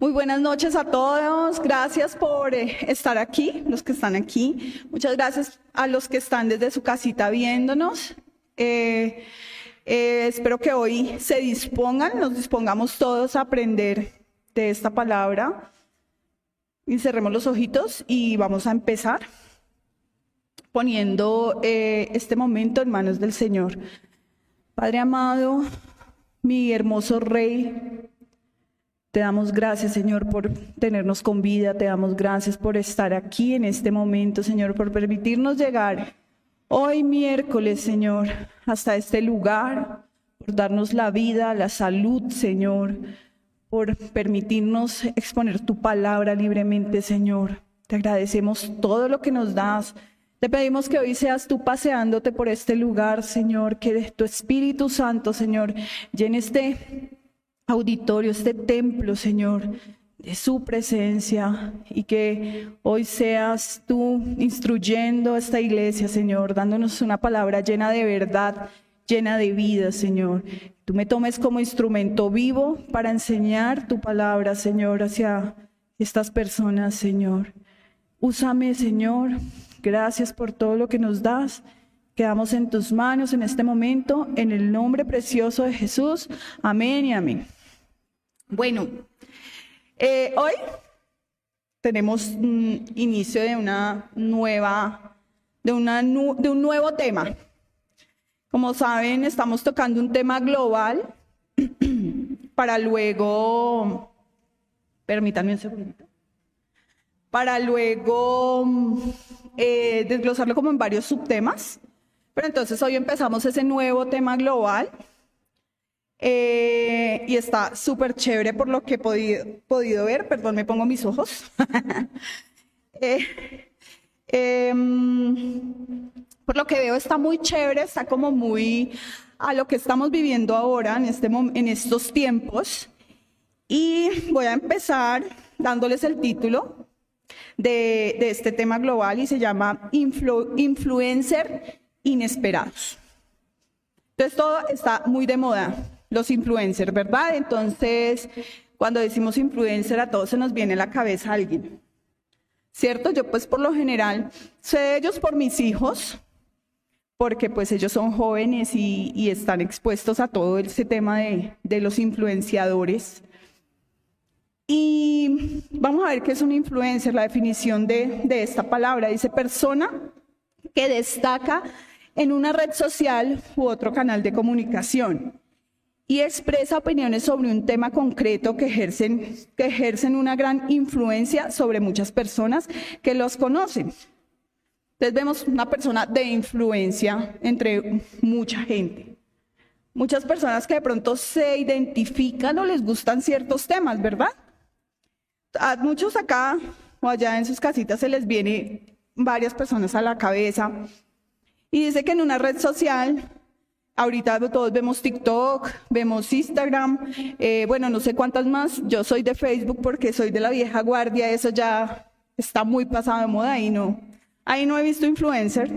Muy buenas noches a todos. Gracias por eh, estar aquí, los que están aquí. Muchas gracias a los que están desde su casita viéndonos. Eh, eh, espero que hoy se dispongan, nos dispongamos todos a aprender de esta palabra. Y cerremos los ojitos y vamos a empezar poniendo este momento en manos del Señor. Padre amado, mi hermoso Rey, te damos gracias, Señor, por tenernos con vida. Te damos gracias por estar aquí en este momento, Señor, por permitirnos llegar hoy miércoles, Señor, hasta este lugar, por darnos la vida, la salud, Señor, por permitirnos exponer tu palabra libremente, Señor. Te agradecemos todo lo que nos das. Te pedimos que hoy seas tú paseándote por este lugar, Señor, que tu Espíritu Santo, Señor, llene este auditorio, este templo, Señor, de su presencia y que hoy seas tú instruyendo esta iglesia, Señor, dándonos una palabra llena de verdad, llena de vida, Señor. Tú me tomes como instrumento vivo para enseñar tu palabra, Señor, hacia estas personas, Señor. Úsame, Señor. Gracias por todo lo que nos das. Quedamos en tus manos en este momento, en el nombre precioso de Jesús. Amén y amén. Bueno, eh, hoy tenemos un inicio de una nueva, de, una, de un nuevo tema. Como saben, estamos tocando un tema global para luego, permítanme un segundito, para luego eh, desglosarlo como en varios subtemas. Pero entonces hoy empezamos ese nuevo tema global eh, y está súper chévere por lo que he podido, ver. Perdón, me pongo mis ojos. Eh, em, por lo que veo está muy chévere, está como muy a lo que estamos viviendo ahora en, este, estos tiempos. Y voy a empezar dándoles el título de, de este tema global y se llama Influencer Inesperados. Entonces todo está muy de moda los influencers, ¿verdad? Entonces, cuando decimos influencer, a todos se nos viene a la cabeza alguien. ¿Cierto? Yo pues por lo general sé de ellos por mis hijos, porque pues ellos son jóvenes y, están expuestos a todo ese tema de, los influenciadores. Y vamos a ver qué es un influencer, la definición de, de esta palabra. Dice persona que destaca en una red social u otro canal de comunicación y expresa opiniones sobre un tema concreto que ejercen, que ejercen una gran influencia sobre muchas personas que los conocen. Entonces vemos una persona de influencia entre mucha gente. Muchas personas que de pronto se identifican o les gustan ciertos temas, ¿verdad? A muchos acá o allá en sus casitas se les viene varias personas a la cabeza y dice que en una red social Ahorita todos vemos TikTok, vemos Instagram, eh, bueno, no sé cuántas más. Yo soy de Facebook porque soy de la vieja guardia, eso ya está muy pasado de moda y no. Ahí no he visto influencer.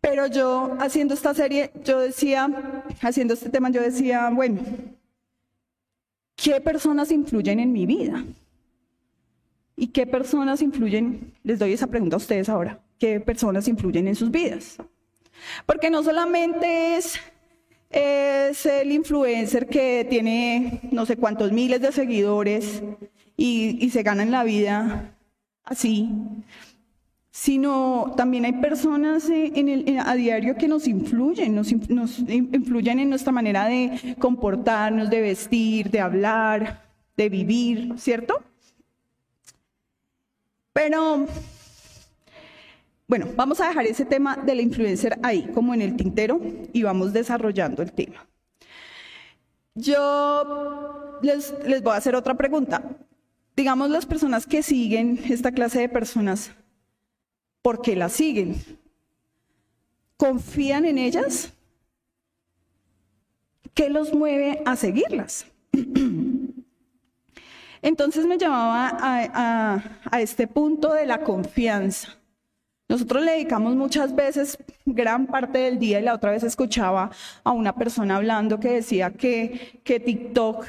Pero yo haciendo esta serie, yo decía, haciendo este tema, yo decía, bueno, ¿qué personas influyen en mi vida? ¿Y qué personas influyen? Les doy esa pregunta a ustedes ahora. ¿Qué personas influyen en sus vidas? Porque no solamente es, el influencer que tiene no sé cuántos miles de seguidores y, se gana en la vida así, sino también hay personas a diario que nos influyen, nos, nos, influyen en nuestra manera de comportarnos, de vestir, de hablar, de vivir, ¿cierto? Pero bueno, vamos a dejar ese tema de la influencer ahí, como en el tintero, y vamos desarrollando el tema. Yo les, voy a hacer otra pregunta. Digamos, las personas que siguen esta clase de personas, ¿por qué las siguen? ¿Confían en ellas? ¿Qué los mueve a seguirlas? Entonces me llamaba a este punto de la confianza. Nosotros le dedicamos muchas veces gran parte del día y la otra vez escuchaba a una persona hablando que decía que, que TikTok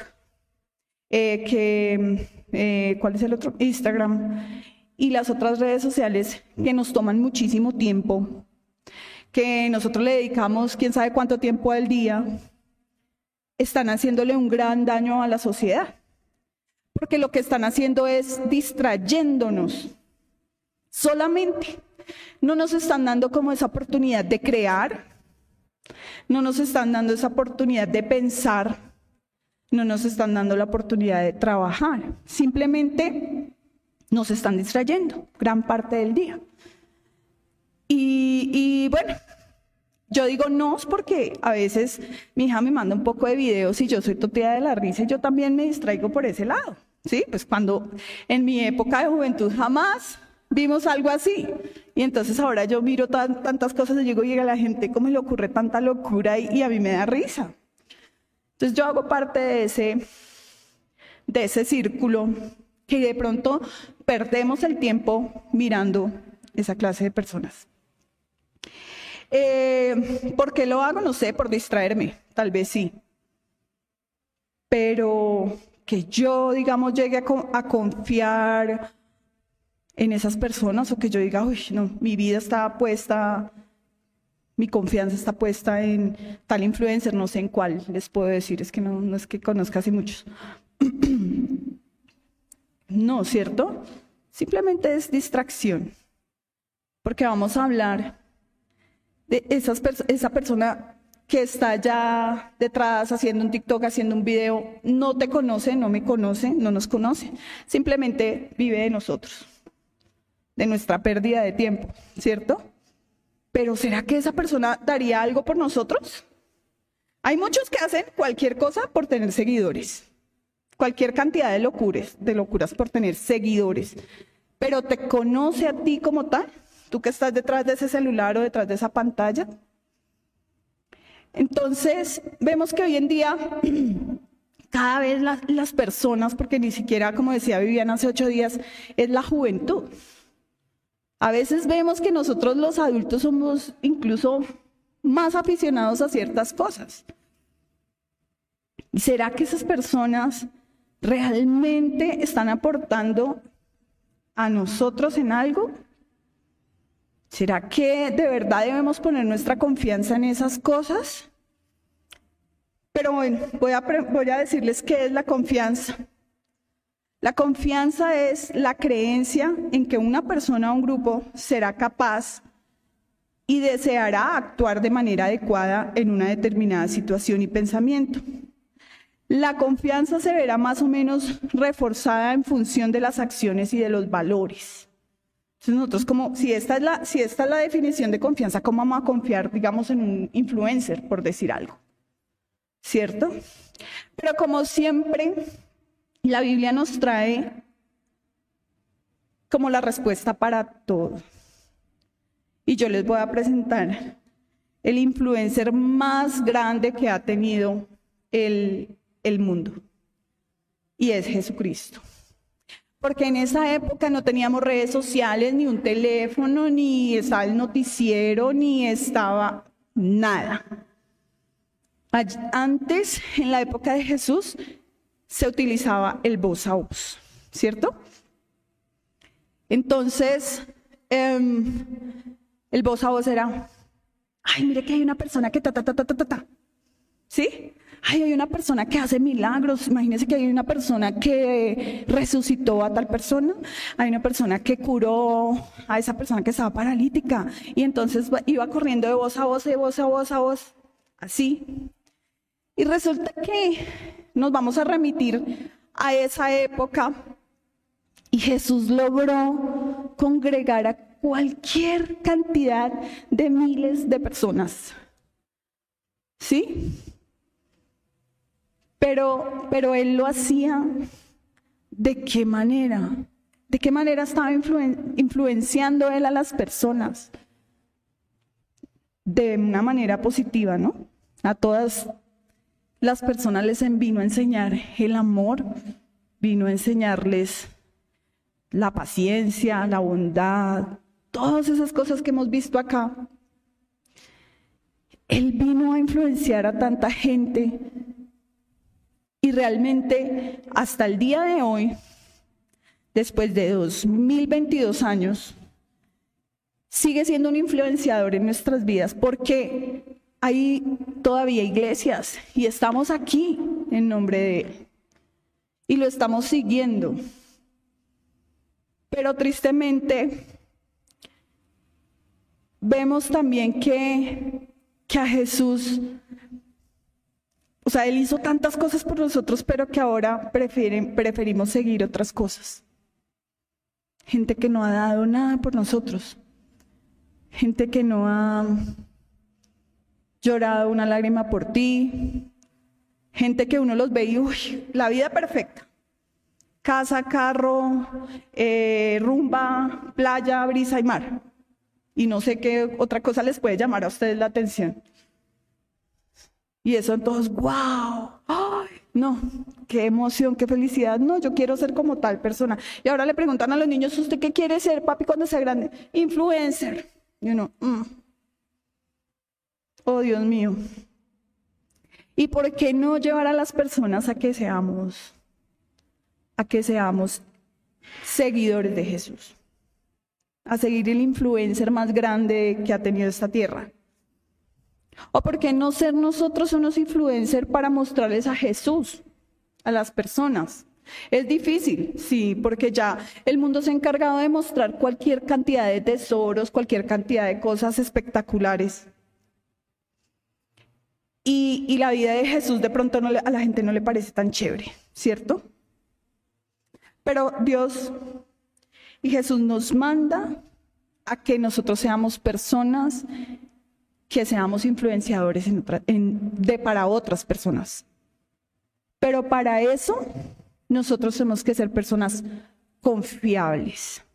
eh, que, eh, ¿cuál es el otro? Instagram y las otras redes sociales que nos toman muchísimo tiempo, que nosotros le dedicamos quién sabe cuánto tiempo al día, están haciéndole un gran daño a la sociedad. Porque lo que están haciendo es distrayéndonos solamente. No nos están dando como esa oportunidad de crear, no nos están dando esa oportunidad de pensar, no nos están dando la oportunidad de trabajar. Simplemente nos están distrayendo gran parte del día. Y, bueno, yo digo no porque a veces mi hija me manda un poco de videos y yo soy toteada de la risa y yo también me distraigo por ese lado. ¿Sí? Pues cuando en mi época de juventud jamás vimos algo así. Y entonces ahora yo miro tantas cosas y digo, llega la gente, ¿cómo le ocurre tanta locura? Y, y, a mí me da risa. Entonces yo hago parte de ese, de ese círculo que de pronto perdemos el tiempo mirando esa clase de personas. Eh, ¿Por qué lo hago? No sé, por distraerme, tal vez sí. Pero que yo, digamos, llegue a, confiar en esas personas o que yo diga, uy, no, mi vida está puesta, mi confianza está puesta en tal influencer, no sé en cuál les puedo decir, es que no, es que conozca así muchos. no, ¿cierto? Simplemente es distracción, porque vamos a hablar de esas esa persona que está ya detrás haciendo un TikTok, haciendo un video, no te conoce, no me conoce, no nos conoce, simplemente vive de nosotros, de nuestra pérdida de tiempo, ¿cierto? Pero ¿será que esa persona daría algo por nosotros? Hay muchos que hacen cualquier cosa por tener seguidores, cualquier cantidad de locuras, de locuras por tener seguidores, pero ¿te conoce a ti como tal? tú que estás detrás de ese celular o detrás de esa pantalla. Entonces, vemos que hoy en día cada vez las, personas, porque ni siquiera, como decía Viviana hace ocho días, es la juventud. A veces vemos que nosotros los adultos somos incluso más aficionados a ciertas cosas. ¿Será que esas personas realmente están aportando a nosotros en algo? ¿Será que de verdad debemos poner nuestra confianza en esas cosas? Pero bueno, voy a, decirles qué es la confianza. La confianza es la creencia en que una persona o un grupo será capaz y deseará actuar de manera adecuada en una determinada situación y pensamiento. La confianza se verá más o menos reforzada en función de las acciones y de los valores. Entonces nosotros como, si esta, es la, si esta es la definición de confianza, ¿cómo vamos a confiar, digamos, en un influencer, por decir algo? ¿Cierto? Pero como siempre, la Biblia nos trae como la respuesta para todo. Y yo les voy a presentar el influencer más grande que ha tenido el, el mundo. Y es Jesucristo porque en esa época no teníamos redes sociales, ni un teléfono, ni estaba el noticiero, ni estaba nada. Antes, en la época de Jesús, se utilizaba el voz a voz, ¿cierto? Entonces, em, el voz a voz era, ay, mire que hay una persona que ta, ta, ta, ta, ta, ta, ¿sí? ay, hay una persona que hace milagros, imagínense que hay una persona que resucitó a tal persona, hay una persona que curó a esa persona que estaba paralítica y entonces iba corriendo de voz a voz, de voz a voz a voz, así. Y resulta que nos vamos a remitir a esa época y Jesús logró congregar a cualquier cantidad de miles de personas. ¿Sí? Pero, pero él lo hacía de qué manera, de qué manera estaba influenciando él a las personas. De una manera positiva, ¿no? A todas las personas les vino a enseñar el amor, vino a enseñarles la paciencia, la bondad, todas esas cosas que hemos visto acá. Él vino a influenciar a tanta gente Y realmente hasta el día de hoy, después de 2022 años, sigue siendo un influenciador en nuestras vidas porque hay todavía iglesias y estamos aquí en nombre de Él y lo estamos siguiendo. Pero tristemente vemos también que, que a Jesús, o sea, Él hizo tantas cosas por nosotros, pero que ahora preferimos seguir otras cosas. Gente que no ha dado nada por nosotros. Gente que no ha llorado una lágrima por ti. Gente que uno los ve y, uy, la vida perfecta. Casa, carro, eh, rumba, playa, brisa y mar. Y no sé qué otra cosa les puede llamar a ustedes la atención. Y eso todos, wow, ay, no, qué emoción, qué felicidad. No, yo quiero ser como tal persona. Y ahora le preguntan a los niños, ¿usted qué quiere ser, papi, cuando sea grande? Influencer. Y uno, mm. Oh Dios mío. ¿Y por qué no llevar a las personas a que seamos a que seamos seguidores de Jesús, a seguir el influencer más grande que ha tenido esta tierra. ¿O por qué no ser nosotros unos influencers para mostrarles a Jesús a las personas? Es difícil, sí, porque ya el mundo se ha encargado de mostrar cualquier cantidad de tesoros, cualquier cantidad de cosas espectaculares. Y, la vida de Jesús de pronto a la gente no le parece tan chévere, ¿cierto? Pero Dios y Jesús nos manda a que nosotros seamos personas que seamos influenciadores de para otras personas. Pero para eso nosotros tenemos que ser personas confiables.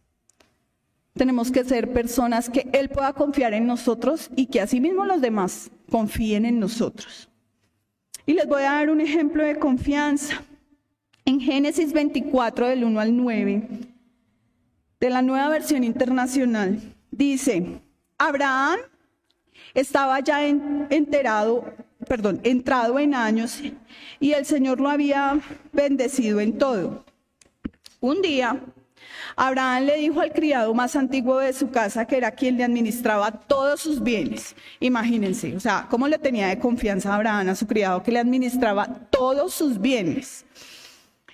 Tenemos que ser personas que Él pueda confiar en nosotros y que asimismo los demás confíen en nosotros. Y les voy a dar un ejemplo de confianza. En Génesis 24 del 1 al 9, de la nueva versión internacional, dice, Abraham estaba ya enterado, perdón, entrado en años y el Señor lo había bendecido en todo. Un día, Abraham le dijo al criado más antiguo de su casa, que era quien le administraba todos sus bienes. Imagínense, o sea, cómo le tenía de confianza Abraham a su criado que le administraba todos sus bienes.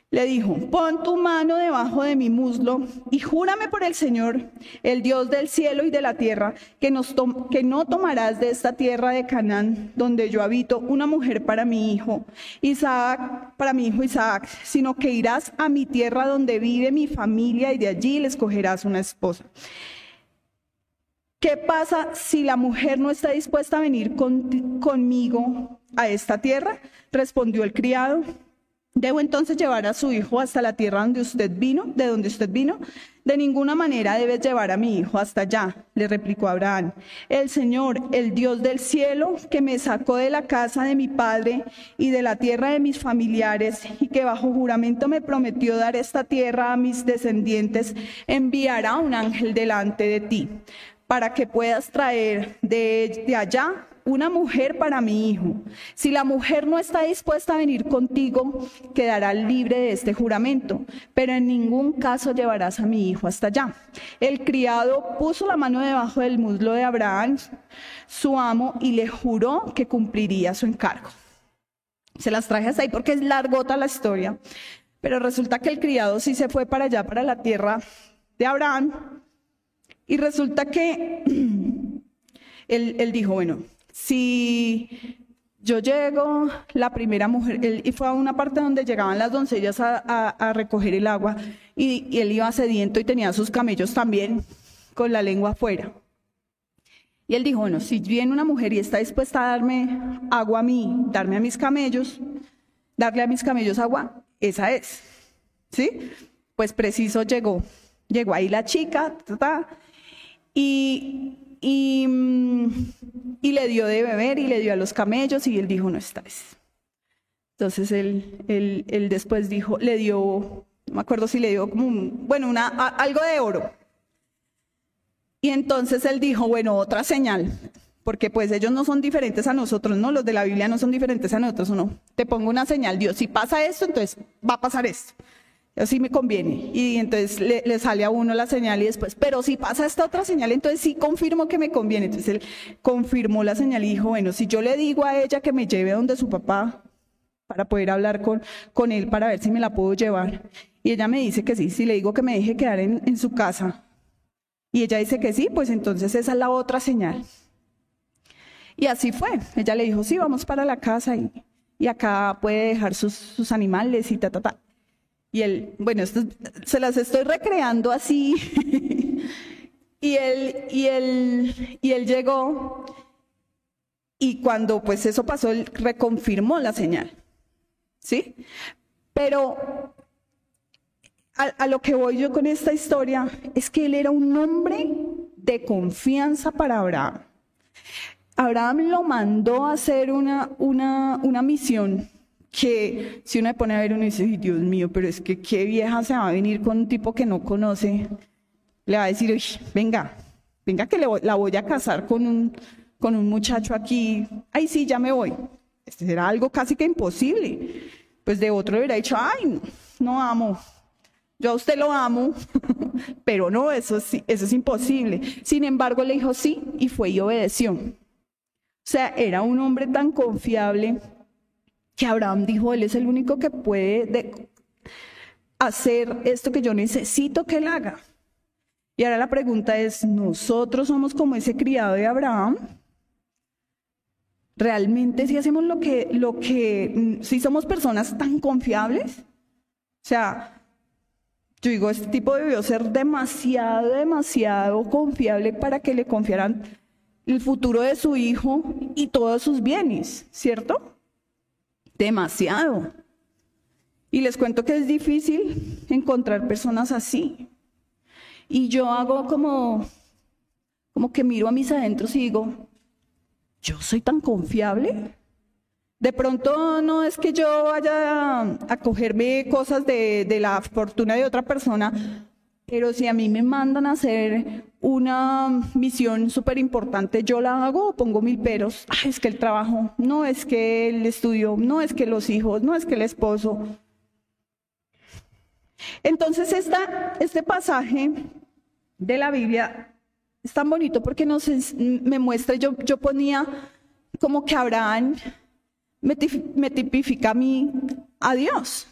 Le dijo, pon tu mano debajo de mi muslo y júrame por el Señor, el Dios del cielo y de la tierra, que, que no tomarás de esta tierra de Canaán, donde yo habito, una mujer para mi hijo Isaac, para mi hijo Isaac, sino que irás a mi tierra donde vive mi familia y de allí le escogerás una esposa. ¿Qué pasa si la mujer no está dispuesta a venir conmigo a esta tierra? Respondió el criado. ¿Debo entonces llevar a su hijo hasta la tierra donde usted vino, de donde usted vino? De ninguna manera debes llevar a mi hijo hasta allá, le replicó Abraham. El Señor, el Dios del cielo, que me sacó de la casa de mi padre y de la tierra de mis familiares, y que bajo juramento me prometió dar esta tierra a mis descendientes, enviará un ángel delante de ti, para que puedas traer de, de allá una mujer para mi hijo. Si la mujer no está dispuesta a venir contigo, quedará libre de este juramento, pero en ningún caso llevarás a mi hijo hasta allá. El criado puso la mano debajo del muslo de Abraham, su amo, y le juró que cumpliría su encargo. Se las traje hasta ahí porque es largota la historia, pero resulta que el criado sí se fue para allá, para la tierra de Abraham, y resulta que él, él dijo, bueno, si yo llego, la primera mujer, él, y fue a una parte donde llegaban las doncellas a, recoger el agua, y, él iba sediento y tenía sus camellos también con la lengua afuera. Y él dijo, bueno, si viene una mujer y está dispuesta a darme agua a mí, darme a mis camellos, darle a mis camellos agua, esa es. ¿Sí? Pues preciso llegó. Llegó ahí la chica, y Mm, y, le dio de beber y le dio a los camellos y él dijo, no estáis. Entonces él, él, después dijo, le dio, no me acuerdo si le dio como un, bueno, una, algo de oro. Y entonces él dijo, bueno, otra señal. porque pues ellos no son diferentes a nosotros, ¿no? Los de la Biblia no son diferentes a nosotros, ¿no? Te pongo una señal, Dios, si pasa esto, entonces va a pasar esto. Así me conviene. Y entonces le, sale a uno la señal y después, pero si pasa esta otra señal, entonces sí confirmo que me conviene. Entonces él confirmó la señal y dijo, bueno, si yo le digo a ella que me lleve donde su papá para poder hablar con, con él, para ver si me la puedo llevar. Y ella me dice que sí, si le digo que me deje quedar en, en su casa. Y ella dice que sí, pues entonces esa es la otra señal. Y así fue. Ella le dijo, sí, vamos para la casa y, y acá puede dejar sus, sus, animales y ta, ta, ta. Y él, bueno, se las estoy recreando así. y, él, y, él, y él llegó y cuando pues eso pasó, él reconfirmó la señal. ¿Sí? Pero a, a, lo que voy yo con esta historia es que él era un hombre de confianza para Abraham. Abraham lo mandó a hacer una, una, una misión que si uno se pone a ver, uno dice, Dios mío, pero es que qué vieja se va a venir con un tipo que no conoce. Le va a decir, venga, venga que la voy a casar con un, con un muchacho aquí. Ay, sí, ya me voy. Este será algo casi que imposible. Pues de otro hubiera dicho, ay, no, no amo. Yo a usted lo amo, pero no, eso, sí, eso es imposible. Sin embargo, le dijo sí y fue y obedeció. O sea, era un hombre tan confiable que Abraham dijo, él es el único que puede hacer esto que yo necesito que él haga. Y ahora la pregunta es, ¿nosotros somos como ese criado de Abraham? ¿Realmente si hacemos lo que, lo que, si somos personas tan confiables? O sea, yo digo, este tipo debió ser demasiado, demasiado confiable para que le confiaran el futuro de su hijo y todos sus bienes, ¿cierto? Demasiado. Y les cuento que es difícil encontrar personas así. Y yo hago como, como que miro a mis adentros y digo, ¿yo soy tan confiable? De pronto no es que yo vaya a, cogerme cosas de, de la fortuna de otra persona, pero si a mí me mandan a hacer una misión súper importante, yo la hago o pongo mil peros. es que el trabajo, no es que el estudio, no es que los hijos, no es que el esposo. Entonces este pasaje de la Biblia es tan bonito porque nos, me muestra, yo, yo ponía como que Abraham me, me tipifica a mí, a Dios.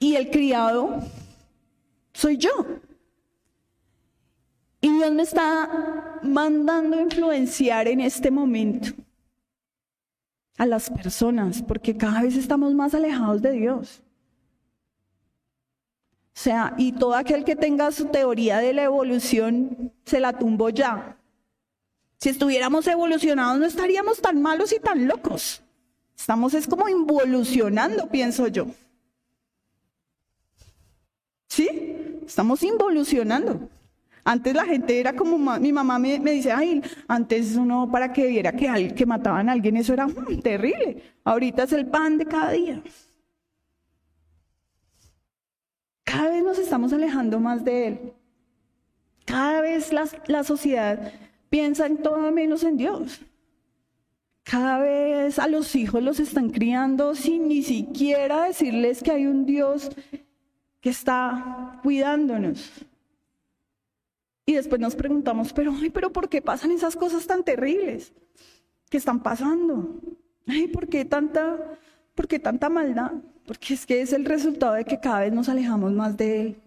Y el criado soy yo. Y Dios me está mandando influenciar en este momento a las personas, porque cada vez estamos más alejados de Dios. O sea, y todo aquel que tenga su teoría de la evolución, se la tumbó ya. Si estuviéramos evolucionados no estaríamos tan malos y tan locos. Estamos es como involucionando, pienso yo. ¿Sí? Estamos involucionando. Antes la gente era como, mi mamá me, dice, ay, antes uno para que viera que, que mataban a alguien, eso era mm, terrible. Ahorita es el pan de cada día. Cada vez nos estamos alejando más de Él. Cada vez la, la sociedad piensa en todo menos en Dios. Cada vez a los hijos los están criando sin ni siquiera decirles que hay un Dios que está cuidándonos. Y después nos preguntamos, pero, ay, pero ¿por qué pasan esas cosas tan terribles que están pasando? Ay, ¿por qué tanta, por qué tanta maldad? Porque es que es el resultado de que cada vez nos alejamos más de Él.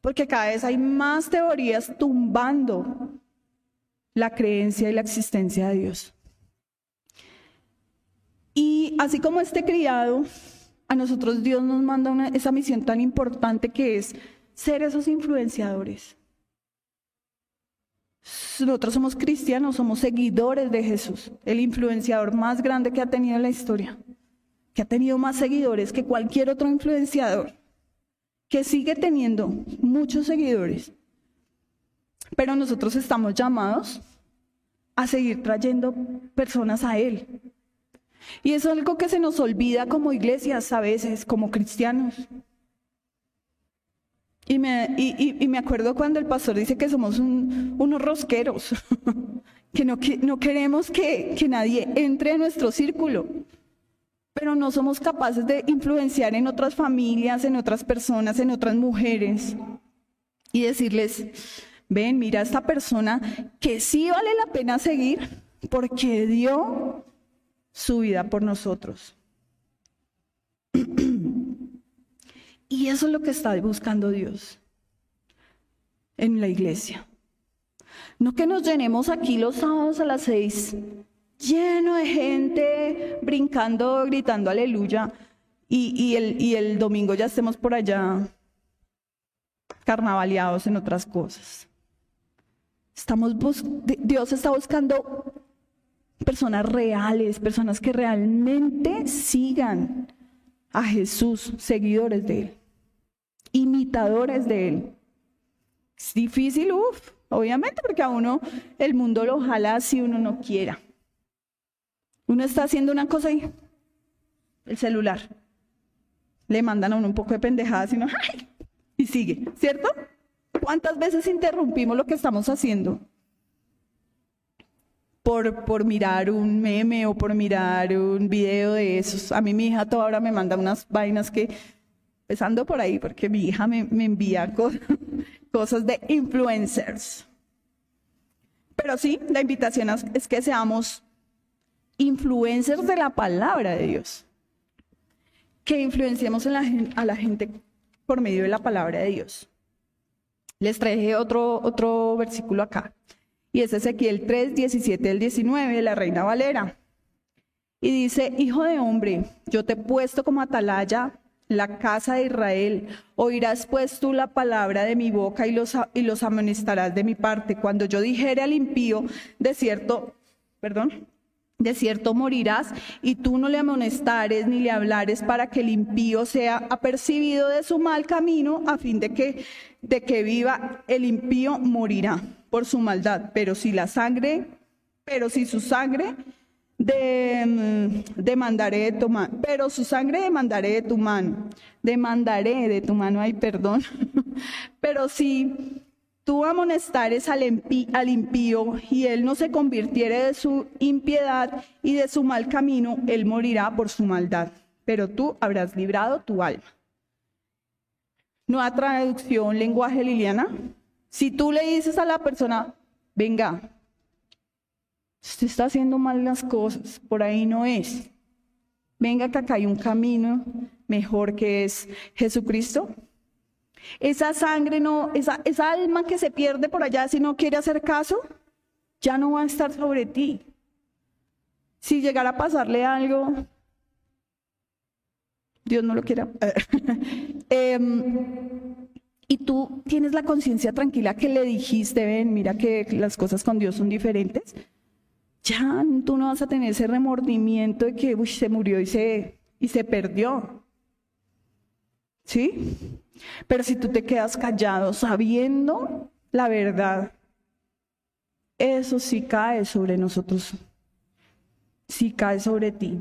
Porque cada vez hay más teorías tumbando la creencia y la existencia de Dios. Y así como este criado a nosotros Dios nos manda esa misión tan importante que es ser esos influenciadores. Nosotros somos cristianos, somos seguidores de Jesús, el influenciador más grande que ha tenido la historia, que ha tenido más seguidores que cualquier otro influenciador, que sigue teniendo muchos seguidores. Pero nosotros estamos llamados a seguir trayendo personas a Él, y es algo que se nos olvida como iglesias a veces, como cristianos. Y me, y, me acuerdo cuando el pastor dice que somos unos rosqueros, que no, que no queremos que, que nadie entre a nuestro círculo, pero no somos capaces de influenciar en otras familias, en otras personas, en otras mujeres y decirles, ven, mira a esta persona que sí vale la pena seguir porque dio su vida por nosotros. Y eso es lo que está buscando Dios en la iglesia. No que nos llenemos aquí los sábados a las seis, lleno de gente brincando, gritando aleluya, y, el, el domingo ya estemos por allá carnavaleados en otras cosas. Estamos Dios está buscando personas reales, personas que realmente sigan a Jesús, seguidores de Él imitadores de Él. Es difícil, uff, obviamente, porque a uno el mundo lo jala si uno no quiera. Uno está haciendo una cosa y el celular. Le mandan a uno un poco de pendejadas y uno, ¡ay! y sigue, ¿cierto? ¿Cuántas veces interrumpimos lo que estamos haciendo? Por, mirar un meme o por mirar un video de esos. A mí mi hija toda hora me manda unas vainas que empezando por ahí, porque mi hija me, envía cosas de influencers. Pero sí, la invitación es que seamos influencers de la palabra de Dios. Que influenciemos a la gente por medio de la palabra de Dios. Les traje otro, otro versículo acá. Y es Ezequiel 3, 17 del 19 de la Reina Valera. Y dice, Hijo de hombre, yo te he puesto como atalaya la casa de Israel. Oirás pues tú la palabra de mi boca y los, y los amonestarás de mi parte. Cuando yo dijere al impío, de cierto, perdón, de cierto morirás, y tú no le amonestares ni le hablares para que el impío sea apercibido de su mal camino, a fin de que, de que viva el impío morirá por su maldad. Pero si la sangre, pero si su sangre de, mm, demandaré de tu mano, pero su sangre demandaré de tu mano, demandaré de tu mano, ay perdón, pero si tú amonestares al, al impío y él no se convirtiere de su impiedad y de su mal camino, él morirá por su maldad, pero tú habrás librado tu alma. Nueva traducción, lenguaje Liliana. Si tú le dices a la persona, venga, Usted está haciendo mal las cosas, por ahí no es. Venga que acá hay un camino mejor que es Jesucristo. Esa sangre no, esa, esa alma que se pierde por allá si no quiere hacer caso, ya no va a estar sobre ti. Si llegara a pasarle algo, Dios no lo quiera. Em, y tú tienes la conciencia tranquila que le dijiste, ven, mira que las cosas con Dios son diferentes ya tú no vas a tener ese remordimiento de que se murió y se, y se perdió. ¿Sí? Pero si tú te quedas callado sabiendo la verdad, eso sí cae sobre nosotros. Sí cae sobre ti.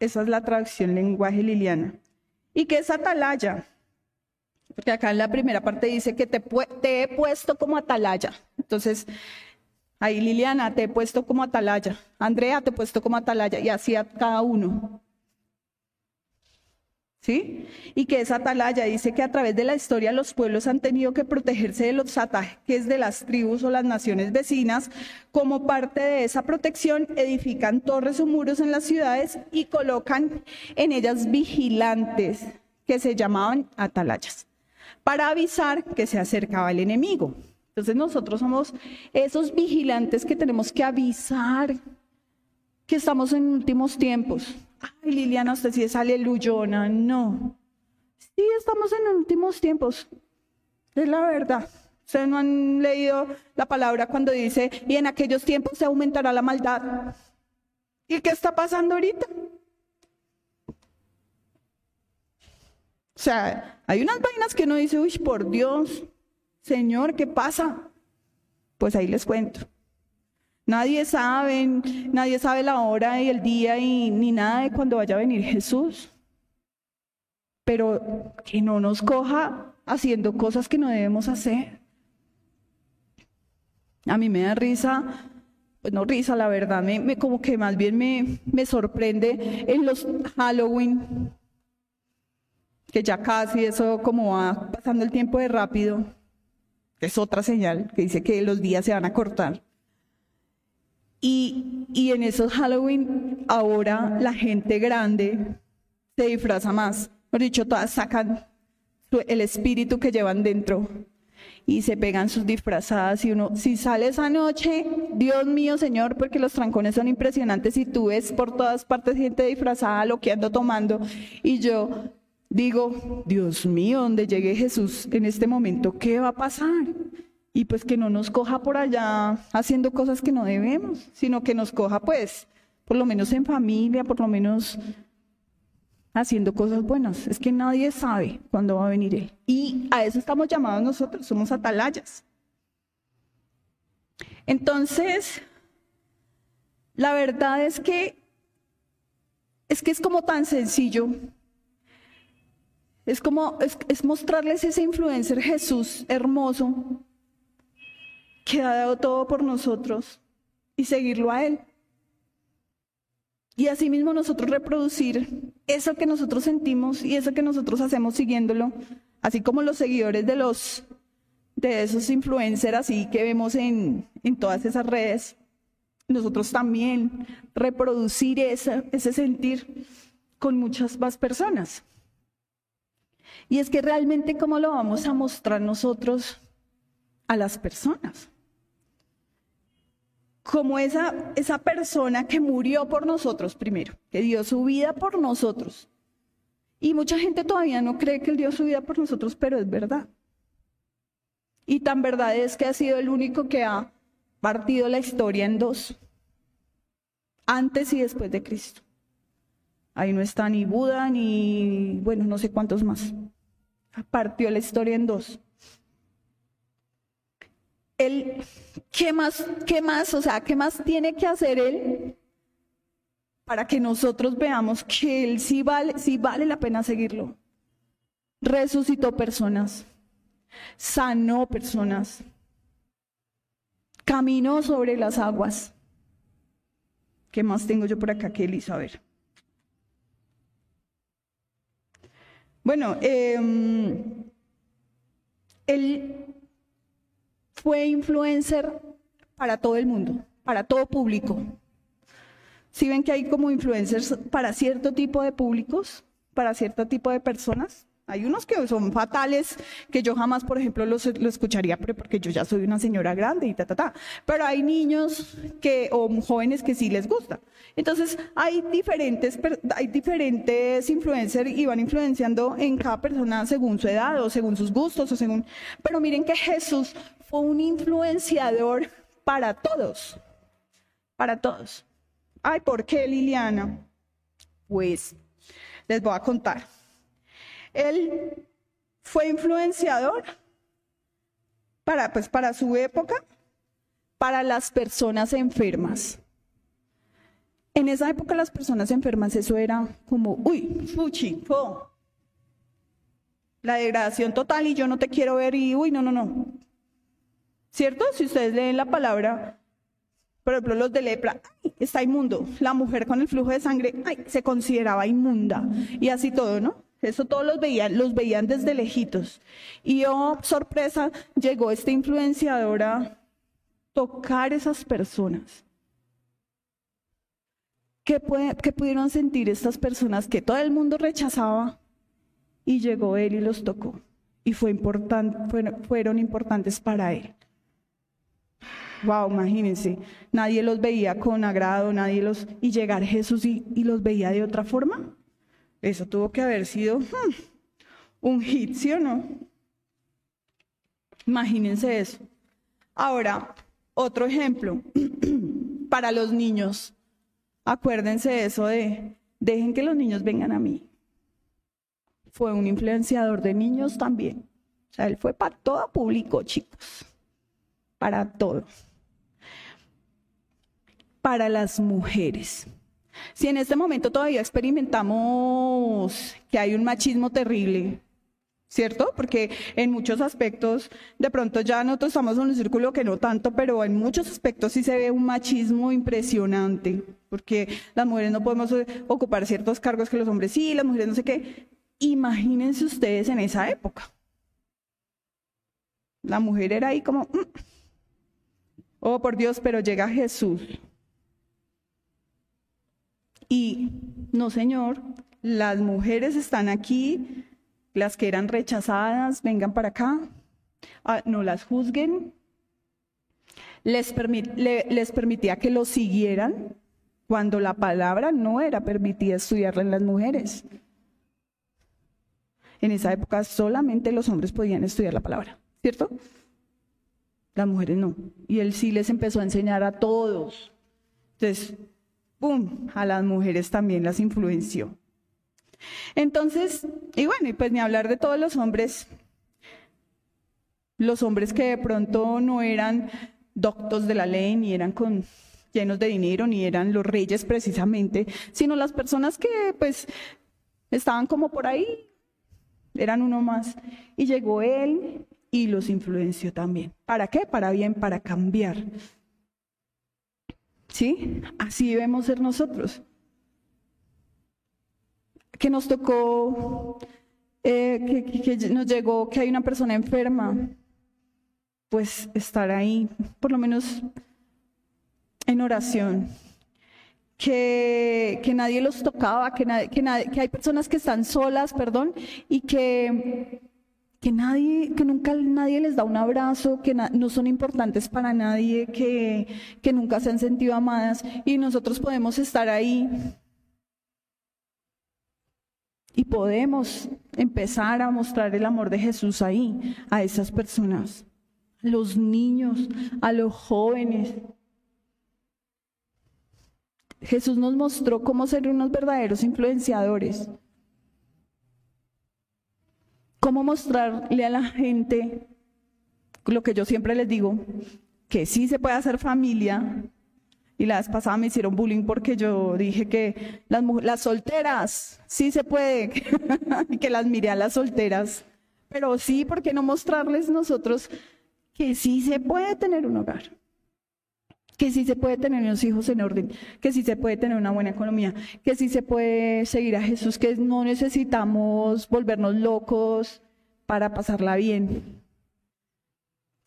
Esa es la traducción lenguaje liliana. ¿Y qué es atalaya? Porque acá en la primera parte dice que te, te he puesto como atalaya. Entonces, Ahí Liliana, te he puesto como atalaya. Andrea, te he puesto como atalaya. Y así a cada uno. ¿Sí? Y que esa atalaya dice que a través de la historia los pueblos han tenido que protegerse de los ataques de las tribus o las naciones vecinas. Como parte de esa protección, edifican torres o muros en las ciudades y colocan en ellas vigilantes que se llamaban atalayas para avisar que se acercaba el enemigo. Entonces nosotros somos esos vigilantes que tenemos que avisar que estamos en últimos tiempos. Ay, Liliana, usted sí es aleluyona. No. Sí, estamos en últimos tiempos. Es la verdad. Ustedes no han leído la palabra cuando dice, y en aquellos tiempos se aumentará la maldad. ¿Y qué está pasando ahorita? O sea, hay unas vainas que uno dice, uy, por Dios, Señor, ¿qué pasa? Pues ahí les cuento. Nadie sabe, nadie sabe la hora y el día y ni nada de cuando vaya a venir Jesús. Pero que no nos coja haciendo cosas que no debemos hacer. A mí me da risa, pues no risa, la verdad, me, me como que más bien me, me sorprende en los Halloween, que ya casi eso como va pasando el tiempo de rápido, es otra señal que dice que los días se van a cortar. Y, y en esos Halloween ahora la gente grande se disfraza más. Por dicho, todas sacan el espíritu que llevan dentro y se pegan sus disfrazadas y uno, si sale esa noche, Dios mío, Señor, porque los trancones son impresionantes y tú ves por todas partes gente disfrazada, lo que ando tomando y yo digo, Dios mío, donde llegue Jesús en este momento, ¿qué va a pasar? Y pues que no nos coja por allá haciendo cosas que no debemos, sino que nos coja pues, por lo menos en familia, por lo menos haciendo cosas buenas. Es que nadie sabe cuándo va a venir Él. Y a eso estamos llamados nosotros, somos atalayas. Entonces, la verdad es que es que es como tan sencillo. Es como es, es mostrarles ese influencer Jesús hermoso que ha dado todo por nosotros y seguirlo a Él. Y asimismo nosotros reproducir eso que nosotros sentimos y eso que nosotros hacemos siguiéndolo, así como los seguidores de los de esos influencers así que vemos en, en todas esas redes, nosotros también reproducir ese sentir con muchas más personas. Y es que realmente cómo lo vamos a mostrar nosotros a las personas como esa, esa persona que murió por nosotros primero, que dio su vida por nosotros. Y mucha gente todavía no cree que Él dio su vida por nosotros, pero es verdad. Y tan verdad es que ha sido el único que ha partido la historia en dos, antes y después de Cristo. Ahí no está ni Buda ni, bueno, no sé cuántos más. Partió la historia en dos él, ¿qué más, qué más, o sea, qué más tiene que hacer él para que nosotros veamos que él sí vale, sí vale la pena seguirlo? Resucitó personas, sanó personas, caminó sobre las aguas. ¿Qué más tengo yo por acá que Elisa? A ver. Bueno, eh, él fue influencer para todo el mundo, para todo público. Si ven que hay como influencers para cierto tipo de públicos, para cierto tipo de personas, hay unos que son fatales, que yo jamás, por ejemplo, los, escucharía porque yo ya soy una señora grande y ta, ta, ta. Pero hay niños que, o jóvenes que sí les gusta. Entonces, hay diferentes, hay diferentes influencers y van influenciando en cada persona según su edad o según sus gustos o según... Pero miren que Jesús fue un influenciador para todos. Para todos. Ay, ¿por qué Liliana? Pues les voy a contar. Él fue influenciador para, pues, para su época, para las personas enfermas. En esa época las personas enfermas eso era como, uy, fuchi, fo. La degradación total y yo no te quiero ver y, uy, no, no, no. ¿Cierto? Si ustedes leen la palabra, por ejemplo, los de lepra, está inmundo. La mujer con el flujo de sangre, ay, se consideraba inmunda. Y así todo, ¿no? Eso todos los veían, los veían desde lejitos. Y oh, sorpresa, llegó este influenciador a tocar esas personas. ¿Qué, ¿Qué, pudieron sentir estas personas que todo el mundo rechazaba? Y llegó él y los tocó. Y fue fueron, fueron importantes para él. Wow, imagínense, nadie los veía con agrado, nadie los... Y llegar Jesús y, y los veía de otra forma. Eso tuvo que haber sido hmm, un hit, ¿sí o no? Imagínense eso. Ahora, otro ejemplo para los niños. Acuérdense eso de, dejen que los niños vengan a mí. Fue un influenciador de niños también. O sea, él fue para todo público, chicos. Para todo. Para las mujeres. Si en este momento todavía experimentamos que hay un machismo terrible, ¿cierto? Porque en muchos aspectos, de pronto ya nosotros estamos en un círculo que no tanto, pero en muchos aspectos sí se ve un machismo impresionante, porque las mujeres no podemos ocupar ciertos cargos que los hombres sí, las mujeres no sé qué. Imagínense ustedes en esa época. La mujer era ahí como, mm, oh por Dios, pero llega Jesús. Y no, Señor, las mujeres están aquí las que eran rechazadas, vengan para acá, ah, no las juzguen. Les, les permitía que lo siguieran cuando la palabra no era permitida estudiarla en las mujeres. En esa época solamente los hombres podían estudiar la palabra, ¿cierto? Las mujeres no. Y él sí les empezó a enseñar a todos. Entonces, ¡pum! A las mujeres también las influenció. Entonces, y bueno, y pues ni hablar de todos los hombres, los hombres que de pronto no eran doctos de la ley, ni eran con llenos de dinero, ni eran los reyes precisamente, sino las personas que pues estaban como por ahí, eran uno más. Y llegó él y los influenció también. ¿Para qué? Para bien, para cambiar. ¿Sí? Así debemos ser nosotros que nos tocó, eh, que, nos llegó que hay una persona enferma, pues estar ahí, por lo menos en oración. Que, que nadie los tocaba, que, que, que hay personas que están solas, perdón, y que, que nadie, que nunca nadie les da un abrazo, que no son importantes para nadie, que, que nunca se han sentido amadas, y nosotros podemos estar ahí y podemos empezar a mostrar el amor de Jesús ahí, a esas personas, a los niños, a los jóvenes. Jesús nos mostró cómo ser unos verdaderos influenciadores. Cómo mostrarle a la gente lo que yo siempre les digo, que sí se puede hacer familia, y la vez pasada me hicieron bullying porque yo dije que las, las solteras, sí se puede, y que las miré a las solteras. Pero sí, ¿por qué no mostrarles nosotros que sí se puede tener un hogar? Que sí se puede tener unos hijos en orden, que sí se puede tener una buena economía, que sí se puede seguir a Jesús, que no necesitamos volvernos locos para pasarla bien,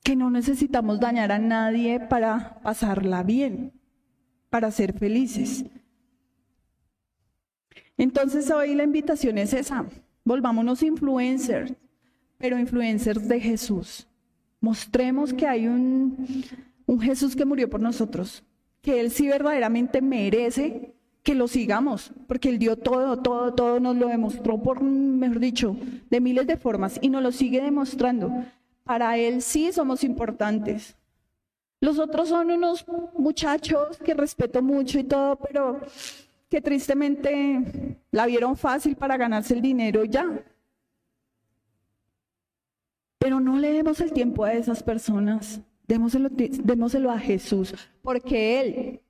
que no necesitamos dañar a nadie para pasarla bien para ser felices. Entonces hoy la invitación es esa, volvámonos influencers, pero influencers de Jesús. Mostremos que hay un, un Jesús que murió por nosotros, que Él sí verdaderamente merece que lo sigamos, porque Él dio todo, todo, todo, nos lo demostró por, mejor dicho, de miles de formas y nos lo sigue demostrando. Para Él sí somos importantes. Los otros son unos muchachos que respeto mucho y todo, pero que tristemente la vieron fácil para ganarse el dinero ya. Pero no le demos el tiempo a esas personas, démoselo, démoselo a Jesús, porque Él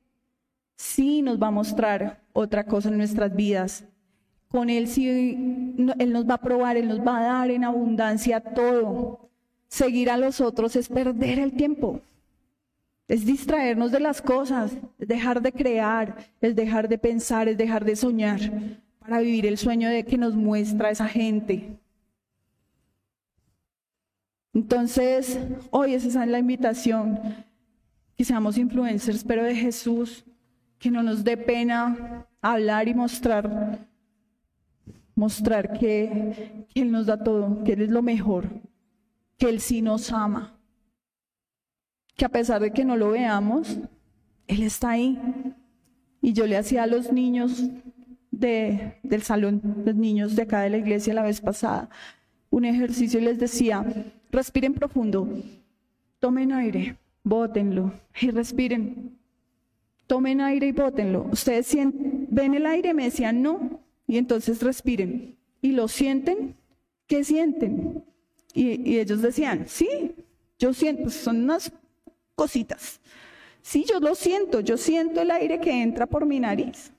sí nos va a mostrar otra cosa en nuestras vidas. Con Él sí, Él nos va a probar, Él nos va a dar en abundancia todo. Seguir a los otros es perder el tiempo. Es distraernos de las cosas, es dejar de crear, es dejar de pensar, es dejar de soñar para vivir el sueño de que nos muestra esa gente. Entonces, hoy esa es la invitación, que seamos influencers, pero de Jesús, que no nos dé pena hablar y mostrar, mostrar que, Él nos da todo, que Él es lo mejor, que Él sí nos ama que a pesar de que no lo veamos, Él está ahí. Y yo le hacía a los niños de, del salón, los niños de acá de la iglesia la vez pasada, un ejercicio y les decía, respiren profundo, tomen aire, bótenlo y respiren. Tomen aire y bótenlo. Ustedes ven el aire, me decían no, y entonces respiren. ¿Y lo sienten? ¿Qué sienten? Y, y ellos decían, sí, yo siento, son unas cositas. Sí, yo lo siento, yo siento el aire que entra por mi nariz,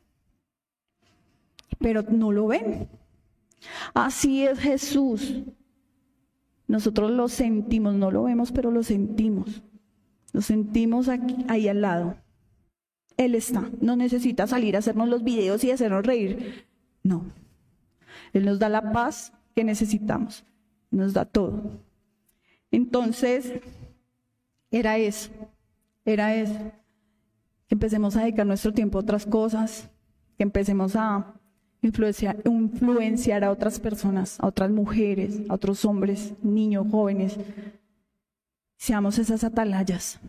pero no lo ven. Así es Jesús. Nosotros lo sentimos, no lo vemos, pero lo sentimos. Lo sentimos aquí, ahí al lado. Él está. No necesita salir a hacernos los videos y hacernos reír. No. Él nos da la paz que necesitamos. Nos da todo. Entonces, era eso. Era eso. Empecemos a dedicar nuestro tiempo a otras cosas. Que empecemos a influenciar, a otras personas, a otras mujeres, a otros hombres, niños, jóvenes. Seamos esas atalayas.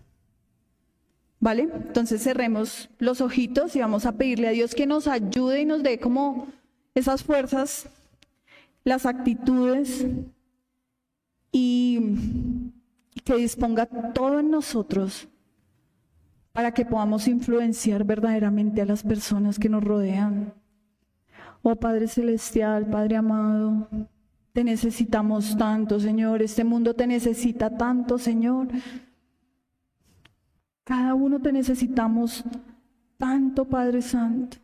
¿Vale? Entonces cerremos los ojitos y vamos a pedirle a Dios que nos ayude y nos dé como esas fuerzas, las actitudes y que disponga todo en nosotros para que podamos influenciar verdaderamente a las personas que nos rodean. Oh Padre Celestial, Padre amado, te necesitamos tanto, Señor. Este mundo te necesita tanto, Señor. Cada uno te necesitamos tanto, Padre Santo.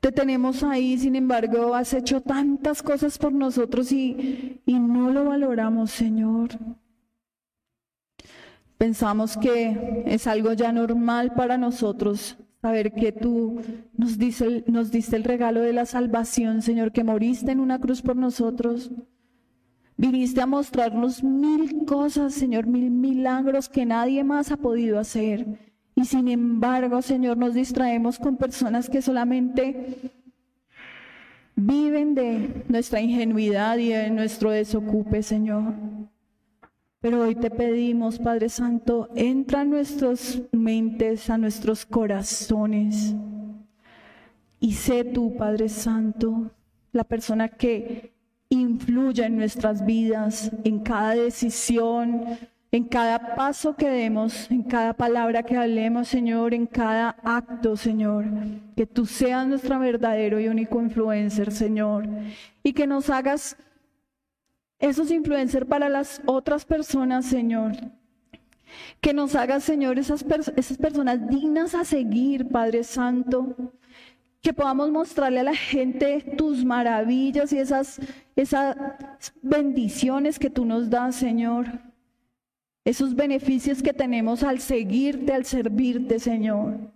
Te tenemos ahí, sin embargo, has hecho tantas cosas por nosotros y, y no lo valoramos, Señor. Pensamos que es algo ya normal para nosotros saber que tú nos, nos diste el regalo de la salvación, Señor, que moriste en una cruz por nosotros. Viniste a mostrarnos mil cosas, Señor, mil milagros que nadie más ha podido hacer. Y sin embargo, Señor, nos distraemos con personas que solamente viven de nuestra ingenuidad y de nuestro desocupe, Señor. Pero hoy te pedimos, Padre Santo, entra a nuestras mentes, a nuestros corazones. Y sé tú, Padre Santo, la persona que influya en nuestras vidas, en cada decisión, en cada paso que demos, en cada palabra que hablemos, Señor, en cada acto, Señor. Que tú seas nuestro verdadero y único influencer, Señor. Y que nos hagas esos influencers para las otras personas, Señor. Que nos hagas, Señor, esas, esas personas dignas a seguir, Padre Santo. Que podamos mostrarle a la gente tus maravillas y esas, esas bendiciones que tú nos das, Señor. Esos beneficios que tenemos al seguirte, al servirte, Señor.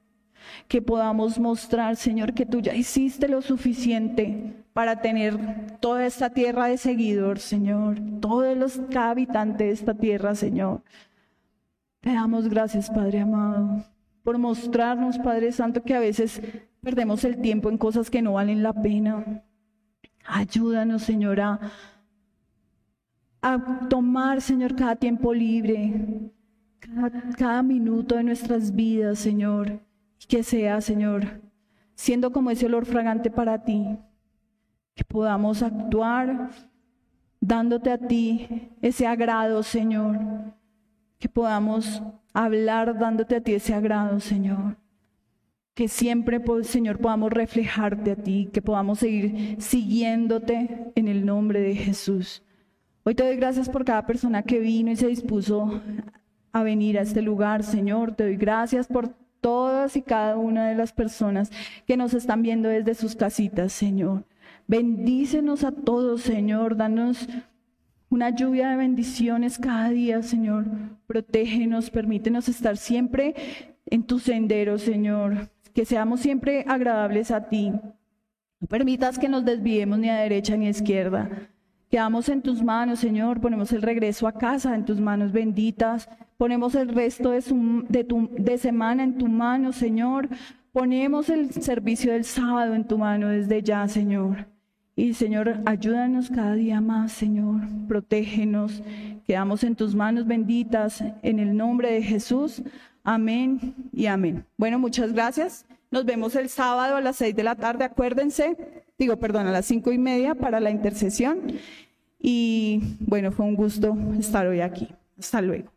Que podamos mostrar, Señor, que tú ya hiciste lo suficiente para tener toda esta tierra de seguidor, Señor, todos los cada habitante de esta tierra, Señor. Te damos gracias, Padre amado, por mostrarnos, Padre Santo, que a veces perdemos el tiempo en cosas que no valen la pena. Ayúdanos, Señor, a, tomar, Señor, cada tiempo libre, cada, cada minuto de nuestras vidas, Señor, que sea, Señor, siendo como ese olor fragante para ti que podamos actuar dándote a ti ese agrado, Señor, que podamos hablar dándote a ti ese agrado, Señor. Que siempre, Señor, podamos reflejarte a ti, que podamos seguir siguiéndote en el nombre de Jesús. Hoy te doy gracias por cada persona que vino y se dispuso a venir a este lugar, Señor. Te doy gracias por todas y cada una de las personas que nos están viendo desde sus casitas, Señor. Bendícenos a todos, Señor. Danos una lluvia de bendiciones cada día, Señor. Protégenos, permítenos estar siempre en tu sendero, Señor. Que seamos siempre agradables a ti. No permitas que nos desviemos ni a derecha ni a izquierda. Quedamos en tus manos, Señor. Ponemos el regreso a casa en tus manos benditas. Ponemos el resto de, de, tu, de semana en tu mano, Señor. Ponemos el servicio del sábado en tu mano desde ya, Señor. Y Señor, ayúdanos cada día más, Señor. Protégenos. Quedamos en tus manos benditas en el nombre de Jesús. Amén y amén. Bueno, muchas gracias. Nos vemos el sábado a las seis de la tarde. Acuérdense, digo, perdón, a las cinco y media para la intercesión. Y bueno, fue un gusto estar hoy aquí. Hasta luego.